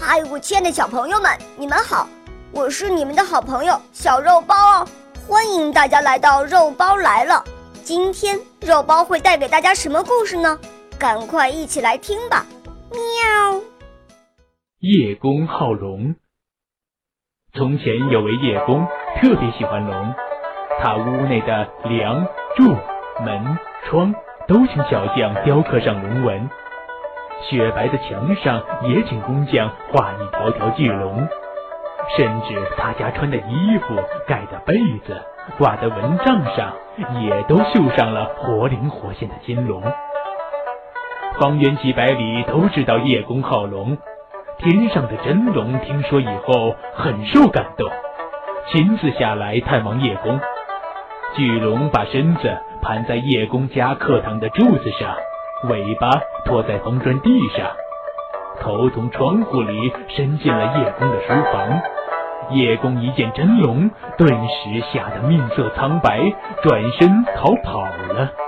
嗨，我亲爱的小朋友们，你们好！我是你们的好朋友小肉包哦，欢迎大家来到肉包来了。今天肉包会带给大家什么故事呢？赶快一起来听吧！喵。叶公好龙。从前有位叶公，特别喜欢龙，他屋内的梁、柱、门、窗都请小匠雕刻上龙纹。雪白的墙上也请工匠画一条条巨龙，甚至他家穿的衣服、盖的被子、挂的蚊帐上，也都绣上了活灵活现的金龙。方圆几百里都知道叶公好龙，天上的真龙听说以后很受感动，亲自下来探望叶公。巨龙把身子盘在叶公家课堂的柱子上。尾巴拖在红砖地上，头从窗户里伸进了叶公的书房。叶公一见真龙，顿时吓得面色苍白，转身逃跑了。